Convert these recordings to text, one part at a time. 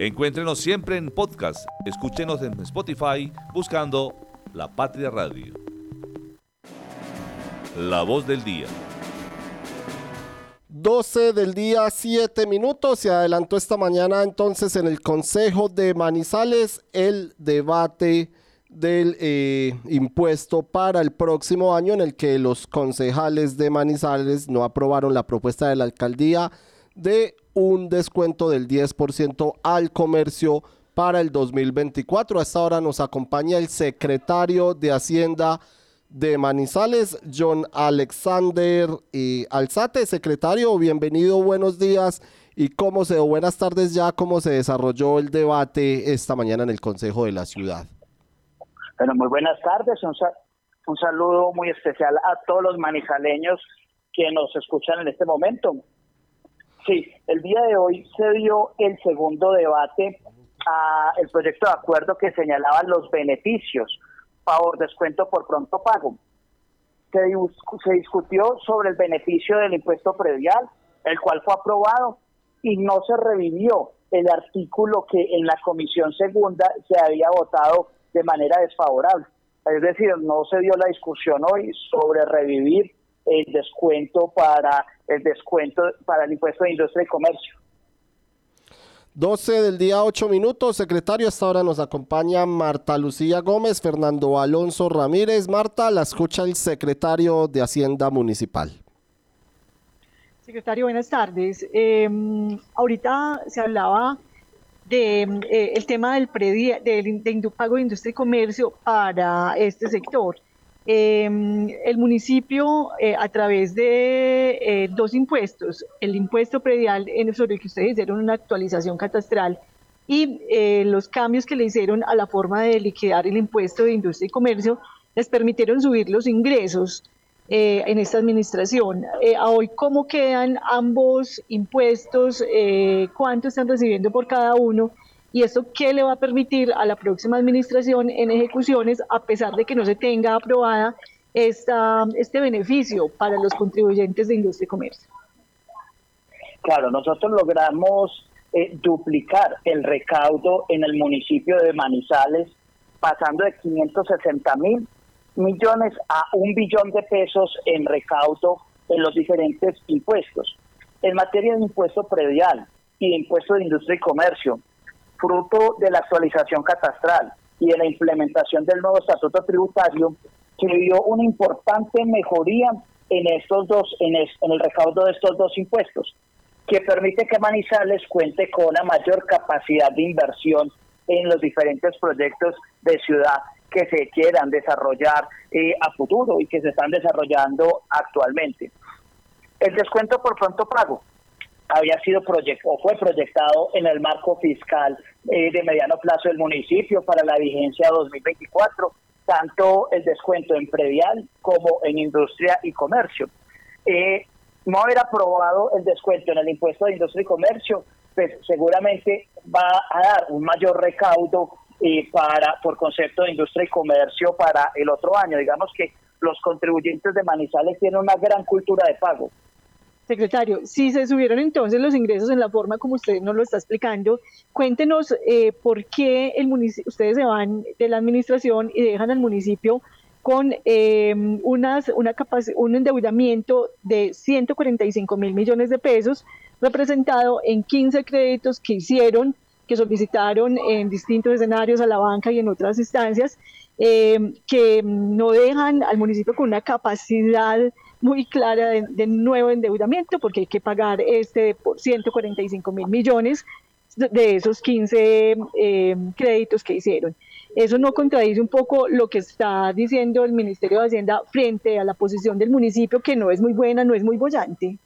Encuéntrenos siempre en podcast. Escúchenos en Spotify buscando La Patria Radio. La voz del día. 12 del día, 7 minutos. Se adelantó esta mañana entonces en el Consejo de Manizales el debate del eh, impuesto para el próximo año en el que los concejales de Manizales no aprobaron la propuesta de la alcaldía de un descuento del 10% al comercio para el 2024. A esta hora nos acompaña el secretario de Hacienda de Manizales, John Alexander y Alzate. Secretario, bienvenido, buenos días. ¿Y cómo se, buenas tardes ya, cómo se desarrolló el debate esta mañana en el Consejo de la Ciudad? Bueno, muy buenas tardes. Un, un saludo muy especial a todos los manizaleños que nos escuchan en este momento. Sí, el día de hoy se dio el segundo debate a el proyecto de acuerdo que señalaba los beneficios por descuento por pronto pago. Se, se discutió sobre el beneficio del impuesto predial, el cual fue aprobado y no se revivió el artículo que en la comisión segunda se había votado de manera desfavorable. Es decir, no se dio la discusión hoy sobre revivir el descuento para el descuento para el impuesto de industria y comercio. 12 del día 8 minutos, secretario. Hasta ahora nos acompaña Marta Lucía Gómez, Fernando Alonso Ramírez. Marta, la escucha el secretario de Hacienda Municipal. Secretario, buenas tardes. Em, ahorita se hablaba de eh, el tema del, del pago de industria y comercio para este sector. Em, el municipio, eh, a través de eh, dos impuestos, el impuesto predial sobre el que ustedes hicieron una actualización catastral y eh, los cambios que le hicieron a la forma de liquidar el impuesto de industria y comercio, les permitieron subir los ingresos en esta administración. a hoy, ¿cómo quedan ambos impuestos? ¿Cuánto están recibiendo por cada uno? ¿Y eso qué le va a permitir a la próxima administración en ejecuciones, a pesar de que no se tenga aprobada esta, este beneficio para los contribuyentes de industria y comercio? Claro, nosotros logramos eh, duplicar el recaudo en el municipio de Manizales, pasando de 560 mil millones a un billón de pesos en recaudo en los diferentes impuestos. En materia de impuesto predial y de impuesto de industria y comercio, fruto de la actualización catastral y de la implementación del nuevo estatuto tributario, que dio una importante mejoría en estos dos, en, el recaudo de estos dos impuestos, que permite que Manizales cuente con una mayor capacidad de inversión en los diferentes proyectos de ciudad que se quieran desarrollar eh, a futuro y que se están desarrollando actualmente. El descuento por pronto pago había sido proyectado o fue proyectado en el marco fiscal eh, de mediano plazo del municipio para la vigencia 2024, tanto el descuento en predial como en industria y comercio. Eh, no haber aprobado el descuento en el impuesto de industria y comercio, pues seguramente va a dar un mayor recaudo eh, para por concepto de industria y comercio para el otro año. Digamos que los contribuyentes de Manizales tienen una gran cultura de pago Secretario, si se subieron entonces los ingresos en la forma como usted nos lo está explicando, cuéntenos eh, por qué ustedes se van de la administración y dejan al municipio con eh, unas, una un endeudamiento de 145 mil millones de pesos, representado en 15 créditos que hicieron, que solicitaron en distintos escenarios a la banca y en otras instancias, eh, que no dejan al municipio con una capacidad muy clara de, nuevo endeudamiento, porque hay que pagar este por 145 mil millones de esos 15 eh, créditos que hicieron. Eso no contradice un poco lo que está diciendo el Ministerio de Hacienda frente a la posición del municipio, que no es muy buena, no es muy bollante.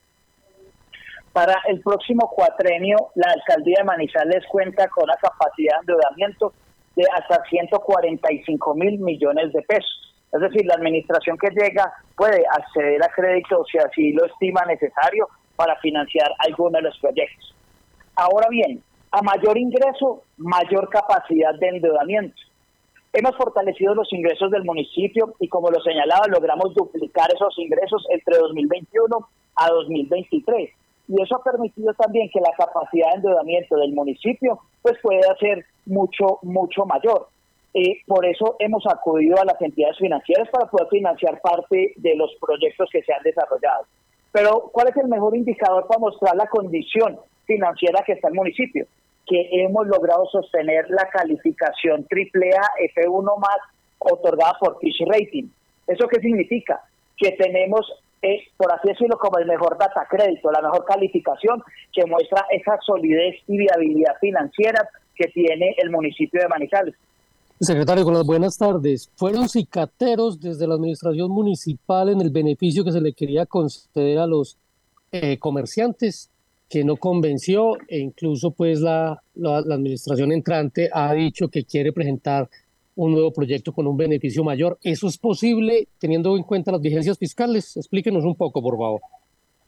Para el próximo cuatrenio, la alcaldía de Manizales cuenta con una capacidad de endeudamiento de hasta 145 mil millones de pesos es decir, la administración que llega puede acceder a crédito si así lo estima necesario para financiar alguno de los proyectos. Ahora bien, a mayor ingreso, mayor capacidad de endeudamiento. Hemos fortalecido los ingresos del municipio y como lo señalaba, logramos duplicar esos ingresos entre 2021 a 2023. y eso ha permitido también que la capacidad de endeudamiento del municipio pues pueda ser mucho, mucho mayor. Eh, por eso hemos acudido a las entidades financieras para poder financiar parte de los proyectos que se han desarrollado. Pero, ¿cuál es el mejor indicador para mostrar la condición financiera que está el municipio? Que hemos logrado sostener la calificación AAA F1 más otorgada por Fitch Rating. ¿Eso qué significa? Que tenemos, eh, por así decirlo, como el mejor data crédito, la mejor calificación que muestra esa solidez y viabilidad financiera que tiene el municipio de Manizales. Secretario, con las buenas tardes. Fueron cicateros desde la administración municipal en el beneficio que se le quería conceder a los eh, comerciantes, que no convenció e incluso pues la, administración entrante ha dicho que quiere presentar un nuevo proyecto con un beneficio mayor. ¿Eso es posible teniendo en cuenta las vigencias fiscales? Explíquenos un poco, por favor.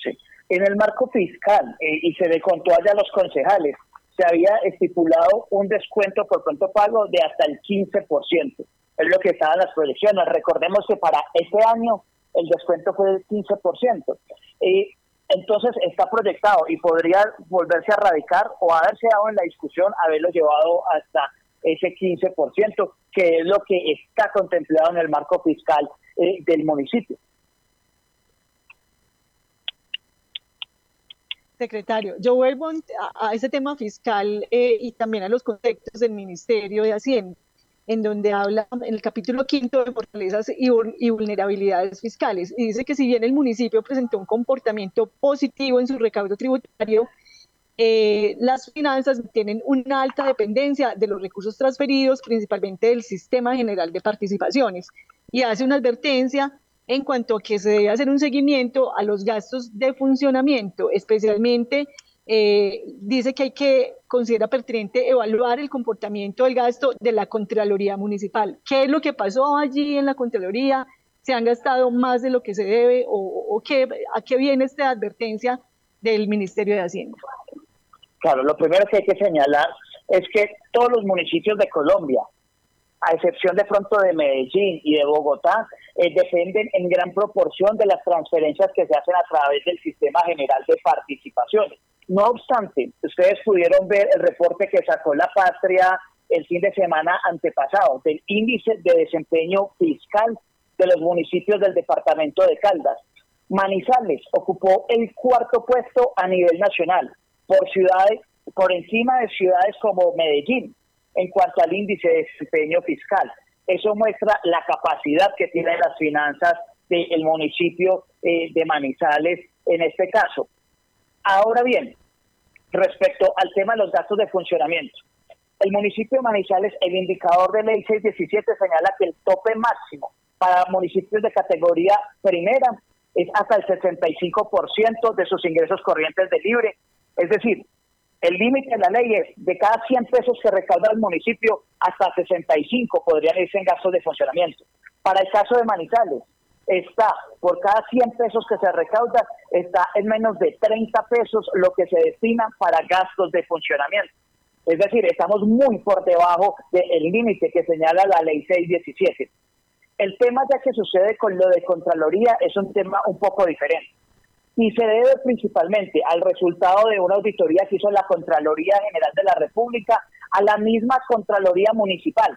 Sí, en el marco fiscal, eh, y se le contó allá a los concejales, se había estipulado un descuento por pronto pago de hasta el 15%. Es lo que estaban las proyecciones. Recordemos que para este año el descuento fue del 15%. Y entonces está proyectado y podría volverse a radicar o haberse dado en la discusión haberlo llevado hasta ese 15%, que es lo que está contemplado en el marco fiscal eh, del municipio. Secretario, yo vuelvo a, ese tema fiscal eh, y también a los conceptos del Ministerio de Hacienda, en donde habla en el capítulo quinto de fortalezas y, vulnerabilidades fiscales. Y dice que si bien el municipio presentó un comportamiento positivo en su recaudo tributario, eh, las finanzas tienen una alta dependencia de los recursos transferidos, principalmente del sistema general de participaciones. Y hace una advertencia en cuanto a que se debe hacer un seguimiento a los gastos de funcionamiento, especialmente eh, dice que hay que considerar pertinente evaluar el comportamiento del gasto de la Contraloría Municipal. ¿Qué es lo que pasó allí en la Contraloría? ¿Se han gastado más de lo que se debe o, qué, a qué viene esta advertencia del Ministerio de Hacienda? Claro, lo primero que hay que señalar es que todos los municipios de Colombia a excepción de pronto de Medellín y de Bogotá, eh, dependen en gran proporción de las transferencias que se hacen a través del Sistema General de Participaciones. No obstante, ustedes pudieron ver el reporte que sacó la Patria el fin de semana antepasado del índice de desempeño fiscal de los municipios del departamento de Caldas. Manizales ocupó el cuarto puesto a nivel nacional por ciudades por encima de ciudades como Medellín, en cuanto al índice de desempeño fiscal. Eso muestra la capacidad que tienen las finanzas del municipio eh, de Manizales en este caso. Ahora bien, respecto al tema de los gastos de funcionamiento, el municipio de Manizales, el indicador de ley 617 señala que el tope máximo para municipios de categoría primera es hasta el 65% de sus ingresos corrientes de libre. Es decir, el límite de la ley es de cada 100 pesos que recauda el municipio, hasta 65 podrían irse en gastos de funcionamiento. Para el caso de Manizales, está por cada 100 pesos que se recauda, está en menos de 30 pesos lo que se destina para gastos de funcionamiento. Es decir, estamos muy por debajo del límite que señala la ley 617. El tema ya que sucede con lo de Contraloría es un tema un poco diferente y se debe principalmente al resultado de una auditoría que hizo la Contraloría General de la República a la misma Contraloría Municipal,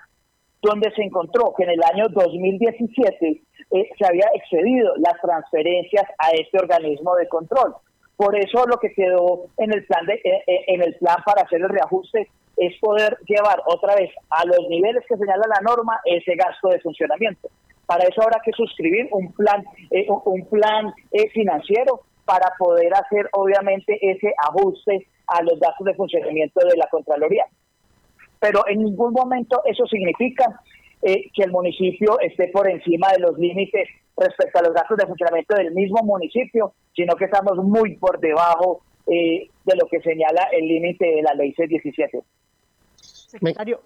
donde se encontró que en el año 2017 eh, se había excedido las transferencias a este organismo de control. Por eso lo que quedó en el plan de, eh, eh, en el plan para hacer el reajuste es poder llevar otra vez a los niveles que señala la norma ese gasto de funcionamiento. Para eso habrá que suscribir un plan, eh, un plan eh, financiero para poder hacer obviamente ese ajuste a los gastos de funcionamiento de la Contraloría. Pero en ningún momento eso significa eh, que el municipio esté por encima de los límites respecto a los gastos de funcionamiento del mismo municipio, sino que estamos muy por debajo de lo que señala el límite de la ley C-17. Secretario,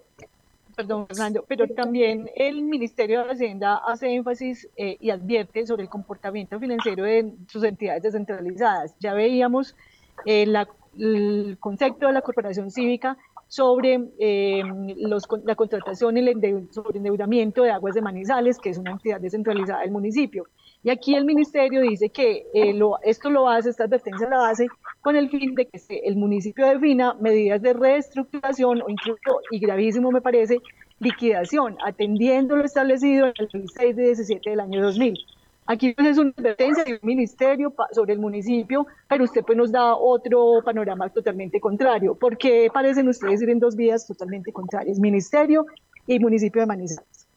perdón, Fernando, pero también el Ministerio de Hacienda hace énfasis eh, y advierte sobre el comportamiento financiero de sus entidades descentralizadas. Ya veíamos eh, el concepto de la corporación cívica sobre eh, la contratación y el endeudamiento de aguas de Manizales, que es una entidad descentralizada del municipio. Y aquí el ministerio dice que eh, lo, esto lo hace, esta advertencia la hace con el fin de que el municipio defina medidas de reestructuración o incluso, y gravísimo me parece, liquidación, atendiendo lo establecido en el 6 de 17 del año 2000. Aquí pues, es una advertencia del ministerio sobre el municipio, pero usted pues nos da otro panorama totalmente contrario. ¿Por qué parecen ustedes ir en dos vías totalmente contrarias, ministerio y municipio de Manizales?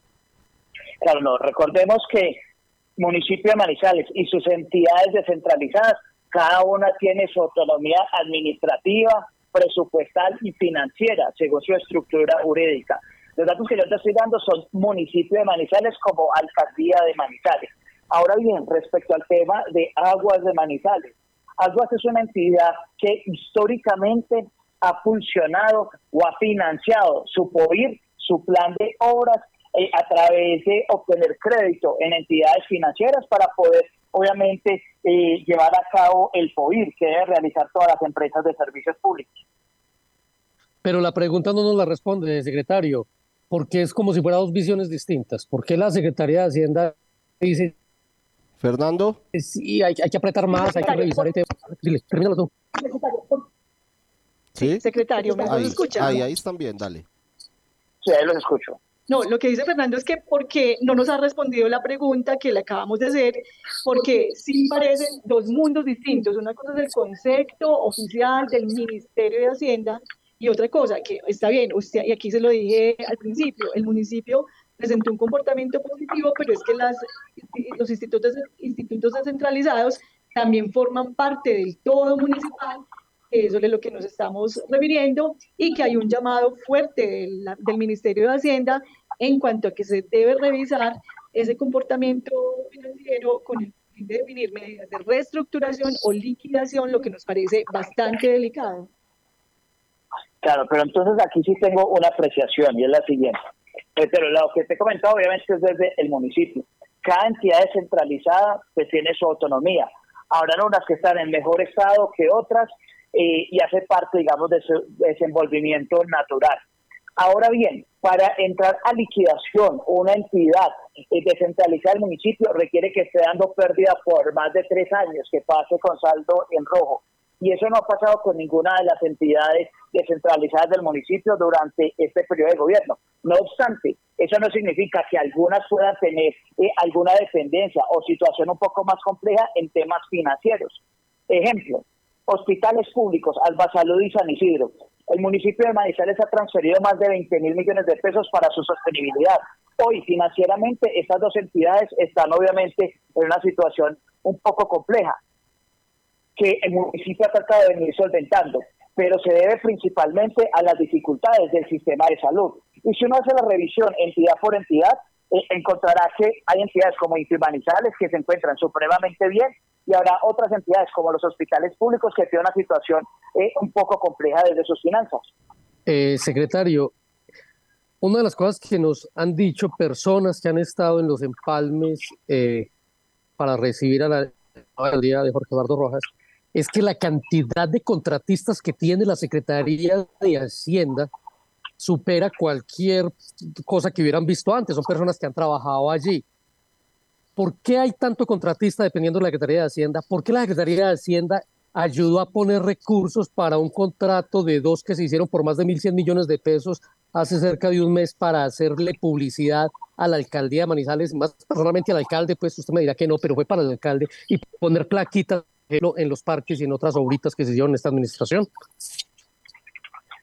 Claro, no, recordemos que municipio de Manizales y sus entidades descentralizadas, cada una tiene su autonomía administrativa, presupuestal y financiera, según su estructura jurídica. Los datos que yo te estoy dando son municipio de Manizales como alcaldía de Manizales. Ahora bien, respecto al tema de Aguas de Manizales, Aguas es una entidad que históricamente ha funcionado o ha financiado su POIR, su plan de obras eh, a través de obtener crédito en entidades financieras para poder, obviamente, eh, llevar a cabo el POIR que debe realizar todas las empresas de servicios públicos. Pero la pregunta no nos la responde, secretario, porque es como si fueran dos visiones distintas. ¿Por qué la Secretaría de Hacienda dice... Fernando. Sí, hay, hay que apretar más, hay que revisar. Este... Dile, termínalo tú. ¿Sí? Secretario, ¿me ahí, escucha? Ahí, ahí están bien, dale. Sí, ahí los escucho. No, lo que dice Fernando es que porque no nos ha respondido la pregunta que le acabamos de hacer, porque sí parecen dos mundos distintos. Una cosa es el concepto oficial del Ministerio de Hacienda y otra cosa, que está bien, usted, y aquí se lo dije al principio, el municipio presentó un comportamiento positivo, pero es que las, los institutos, institutos descentralizados también forman parte del todo municipal eso es lo que nos estamos refiriendo, y que hay un llamado fuerte del, Ministerio de Hacienda en cuanto a que se debe revisar ese comportamiento financiero con el fin de definir medidas de reestructuración o liquidación, lo que nos parece bastante delicado. Claro, pero entonces aquí sí tengo una apreciación y es la siguiente. Eh, pero lo que te he comentado obviamente es desde el municipio. Cada entidad descentralizada pues tiene su autonomía. Habrán unas que están en mejor estado que otras eh, y hace parte, digamos, de su desenvolvimiento natural. Ahora bien, para entrar a liquidación, una entidad eh, descentralizada del municipio requiere que esté dando pérdida por más de tres años, que pase con saldo en rojo. Y eso no ha pasado con ninguna de las entidades descentralizadas del municipio durante este periodo de gobierno. No obstante, eso no significa que algunas puedan tener eh, alguna dependencia o situación un poco más compleja en temas financieros. Ejemplo, hospitales públicos, Alba Salud y San Isidro. El municipio de Manizales ha transferido más de 20 mil millones de pesos para su sostenibilidad. Hoy, financieramente, estas dos entidades están obviamente en una situación un poco compleja, que el municipio ha tratado de venir solventando, pero se debe principalmente a las dificultades del sistema de salud. Y si uno hace la revisión entidad por entidad, encontrará que hay entidades como Manizales que se encuentran supremamente bien y habrá otras entidades como los hospitales públicos que tienen una situación eh, un poco compleja desde sus finanzas. Eh, secretario, una de las cosas que nos han dicho personas que han estado en los empalmes eh, para recibir a la alcaldía de Jorge Eduardo Rojas es que la cantidad de contratistas que tiene la Secretaría de Hacienda supera cualquier cosa que hubieran visto antes. Son personas que han trabajado allí. ¿Por qué hay tanto contratista dependiendo de la Secretaría de Hacienda? ¿Por qué la Secretaría de Hacienda ayudó a poner recursos para un contrato de dos que se hicieron por más de 1.100 millones de pesos hace cerca de un mes para hacerle publicidad a la alcaldía de Manizales, más personalmente al alcalde, pues usted me dirá que no, pero fue para el alcalde, y poner plaquitas en los parques y en otras obritas que se hicieron en esta administración?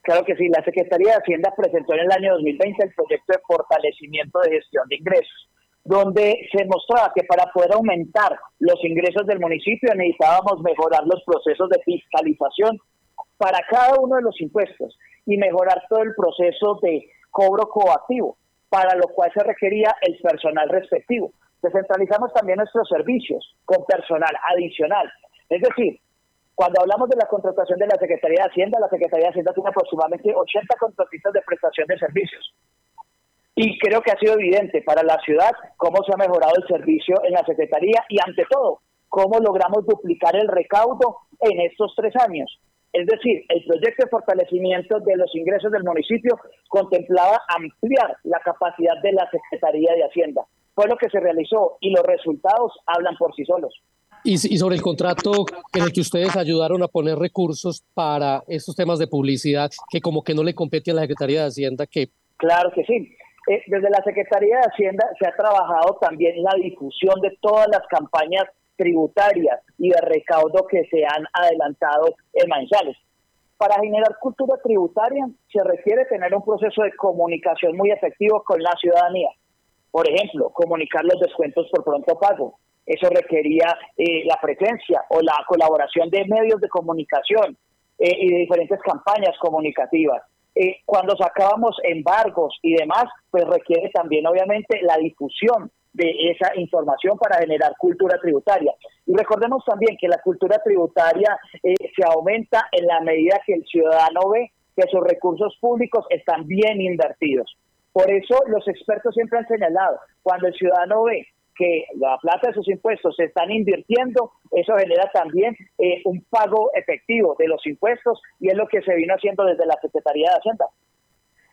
Claro que sí, la Secretaría de Hacienda presentó en el año 2020 el proyecto de fortalecimiento de gestión de ingresos donde se mostraba que para poder aumentar los ingresos del municipio necesitábamos mejorar los procesos de fiscalización para cada uno de los impuestos y mejorar todo el proceso de cobro coactivo, para lo cual se requería el personal respectivo. Descentralizamos también nuestros servicios con personal adicional. Es decir, cuando hablamos de la contratación de la Secretaría de Hacienda, la Secretaría de Hacienda tiene aproximadamente 80 contratistas de prestación de servicios. Y creo que ha sido evidente para la ciudad cómo se ha mejorado el servicio en la Secretaría y ante todo, cómo logramos duplicar el recaudo en estos tres años. Es decir, el proyecto de fortalecimiento de los ingresos del municipio contemplaba ampliar la capacidad de la Secretaría de Hacienda. fue lo que se realizó y los resultados hablan por sí solos. Y, sobre el contrato en el que ustedes ayudaron a poner recursos para estos temas de publicidad, que como que no le compete a la Secretaría de Hacienda, que... Claro que sí. Eh, desde la Secretaría de Hacienda se ha trabajado también la difusión de todas las campañas tributarias y de recaudo que se han adelantado en Manizales. Para generar cultura tributaria se requiere tener un proceso de comunicación muy efectivo con la ciudadanía. Por ejemplo, comunicar los descuentos por pronto pago. Eso requería eh, la presencia o la colaboración de medios de comunicación eh, y de diferentes campañas comunicativas. Eh, cuando sacábamos embargos y demás, pues requiere también obviamente la difusión de esa información para generar cultura tributaria. Y recordemos también que la cultura tributaria se aumenta en la medida que el ciudadano ve que sus recursos públicos están bien invertidos. Por eso los expertos siempre han señalado, cuando el ciudadano ve que la plata de sus impuestos se están invirtiendo, eso genera también eh, un pago efectivo de los impuestos y es lo que se vino haciendo desde la Secretaría de Hacienda.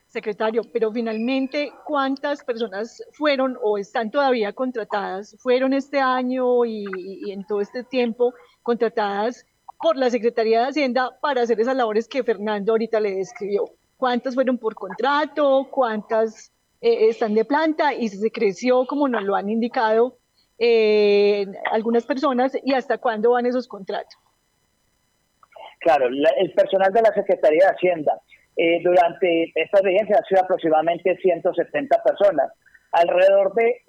Secretario, pero finalmente, ¿cuántas personas fueron o están todavía contratadas, fueron este año y, y en todo este tiempo contratadas por la Secretaría de Hacienda para hacer esas labores que Fernando ahorita le describió? cuántas fueron por contrato, cuántas eh, están de planta y se creció, como nos lo han indicado eh, algunas personas, y hasta cuándo van esos contratos. Claro, el personal de la Secretaría de Hacienda eh, durante esta vigencia ha sido aproximadamente 170 personas. Alrededor de,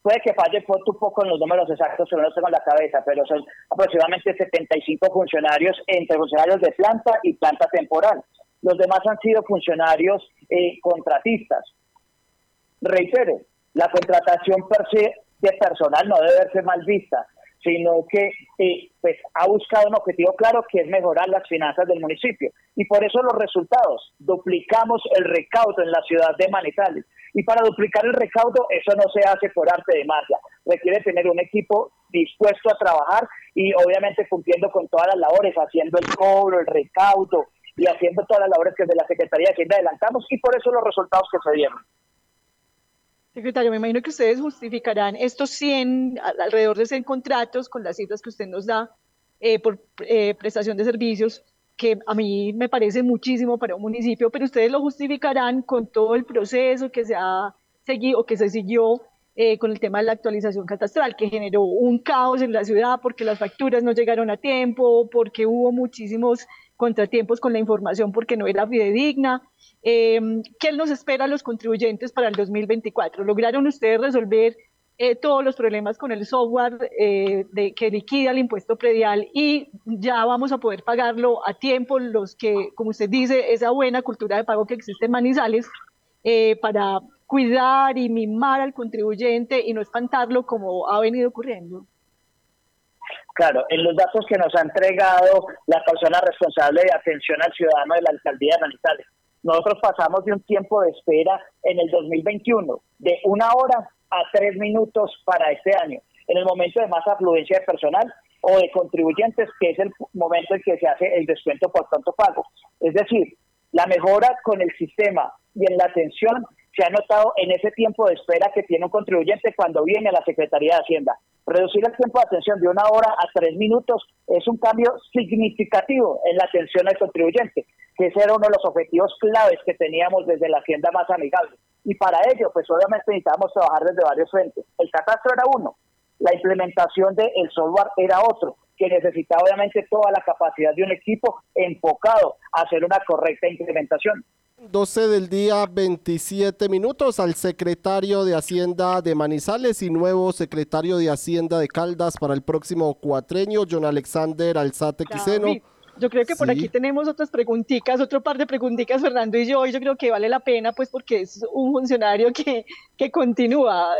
puede que falle un poco en los números exactos, pero no tengo en la cabeza, pero son aproximadamente 75 funcionarios entre funcionarios de planta y planta temporal los demás han sido funcionarios eh, contratistas. Reitero, la contratación de personal no debe verse mal vista, sino que eh, pues, ha buscado un objetivo claro que es mejorar las finanzas del municipio. Y por eso los resultados, duplicamos el recaudo en la ciudad de Manizales. Y para duplicar el recaudo, eso no se hace por arte de magia. Requiere tener un equipo dispuesto a trabajar y obviamente cumpliendo con todas las labores, haciendo el cobro, el recaudo, y haciendo todas las labores que de la Secretaría de Hacienda adelantamos y por eso los resultados que se dieron. Secretario, me imagino que ustedes justificarán estos 100, alrededor de 100 contratos con las cifras que usted nos da eh, por eh, prestación de servicios, que a mí me parece muchísimo para un municipio, pero ustedes lo justificarán con todo el proceso que se ha seguido que se siguió eh, con el tema de la actualización catastral, que generó un caos en la ciudad porque las facturas no llegaron a tiempo, porque hubo muchísimos contratiempos con la información porque no era fidedigna. Eh, ¿Qué nos espera a los contribuyentes para el 2024? ¿Lograron ustedes resolver eh, todos los problemas con el software eh, de, que liquida el impuesto predial y ya vamos a poder pagarlo a tiempo los que, como usted dice, esa buena cultura de pago que existe en Manizales eh, para cuidar y mimar al contribuyente y no espantarlo como ha venido ocurriendo? Claro, en los datos que nos ha entregado la persona responsable de atención al ciudadano de la alcaldía de Manizales, nosotros pasamos de un tiempo de espera en el 2021 de una hora a tres minutos para este año, en el momento de más afluencia de personal o de contribuyentes, que es el momento en que se hace el descuento por tanto pago. Es decir, la mejora con el sistema y en la atención se ha notado en ese tiempo de espera que tiene un contribuyente cuando viene a la Secretaría de Hacienda. Reducir el tiempo de atención de una hora a tres minutos es un cambio significativo en la atención al contribuyente, que ese era uno de los objetivos claves que teníamos desde la Hacienda más amigable. Y para ello, pues obviamente necesitábamos trabajar desde varios frentes. El catastro era uno, la implementación del software era otro, que necesitaba obviamente toda la capacidad de un equipo enfocado a hacer una correcta implementación. 12 del día, 27 minutos al secretario de Hacienda de Manizales y nuevo secretario de Hacienda de Caldas para el próximo cuatreño, John Alexander Alzate Quiseno. Yo creo que por aquí tenemos otras preguntitas, otro par de preguntitas, Fernando y yo, y yo creo que vale la pena, pues porque es un funcionario que, que continúa.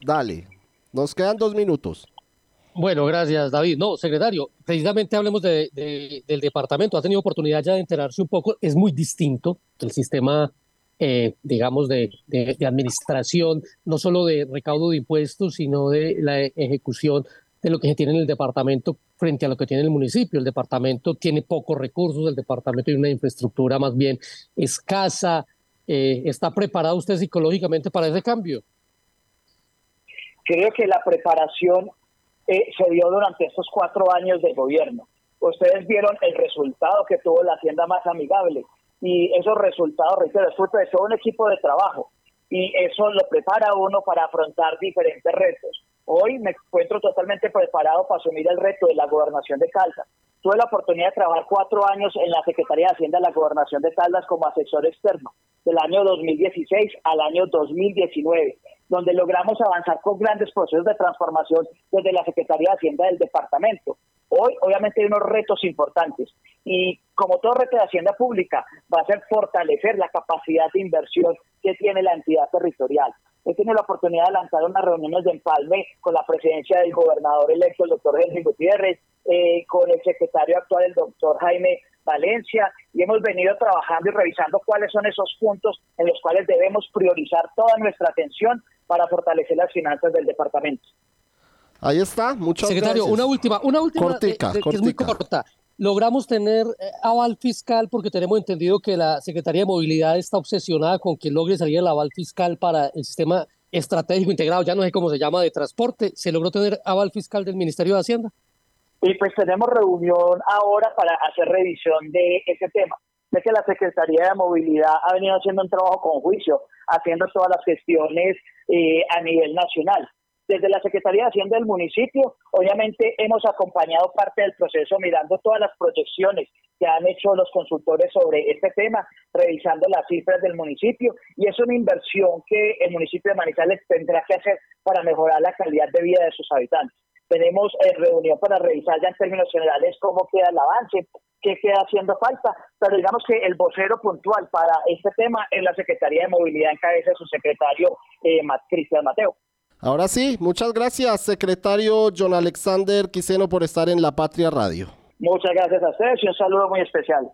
Dale, nos quedan dos minutos. Bueno, gracias, David. No, secretario, precisamente hablemos de, del departamento. Ha tenido oportunidad ya de enterarse un poco. Es muy distinto el sistema, eh, digamos, de, de, administración, no solo de recaudo de impuestos, sino de la ejecución de lo que se tiene en el departamento frente a lo que tiene el municipio. El departamento tiene pocos recursos, el departamento tiene una infraestructura más bien escasa. Eh, ¿Está preparado usted psicológicamente para ese cambio? Creo que la preparación eh, se dio durante estos cuatro años de gobierno. Ustedes vieron el resultado que tuvo la Hacienda más amigable y esos resultados, reitero, es fruto de todo un equipo de trabajo y eso lo prepara uno para afrontar diferentes retos. Hoy me encuentro totalmente preparado para asumir el reto de la gobernación de Caldas. Tuve la oportunidad de trabajar cuatro años en la Secretaría de Hacienda de la Gobernación de Caldas como asesor externo, del año 2016 al año 2019, donde logramos avanzar con grandes procesos de transformación desde la Secretaría de Hacienda del departamento. Hoy, obviamente, hay unos retos importantes y, como todo reto de Hacienda Pública, va a ser fortalecer la capacidad de inversión que tiene la entidad territorial he tenido la oportunidad de lanzar unas reuniones de empalme con la presidencia del gobernador electo, el doctor Henry Gutiérrez, eh, con el secretario actual, el doctor Jaime Valencia, y hemos venido trabajando y revisando cuáles son esos puntos en los cuales debemos priorizar toda nuestra atención para fortalecer las finanzas del departamento. Ahí está, muchas Secretario, una última, una última cortica, que es muy corta logramos tener eh, aval fiscal porque tenemos entendido que la Secretaría de Movilidad está obsesionada con que logre salir el aval fiscal para el sistema estratégico integrado, ya no sé cómo se llama, de transporte. ¿Se logró tener aval fiscal del Ministerio de Hacienda? Y pues tenemos reunión ahora para hacer revisión de ese tema. Sé que la Secretaría de Movilidad ha venido haciendo un trabajo con juicio, haciendo todas las gestiones eh, a nivel nacional. Desde la Secretaría de Hacienda del municipio, obviamente hemos acompañado parte del proceso mirando todas las proyecciones que han hecho los consultores sobre este tema, revisando las cifras del municipio y es una inversión que el municipio de Manizales tendrá que hacer para mejorar la calidad de vida de sus habitantes. Tenemos eh, reunión para revisar ya en términos generales cómo queda el avance, qué queda haciendo falta, pero digamos que el vocero puntual para este tema es la Secretaría de Movilidad en cabeza de su secretario eh, Cristian Mateo. Ahora sí, muchas gracias, secretario John Alexander Quiseno, por estar en La Patria Radio. Muchas gracias a ustedes y un saludo muy especial.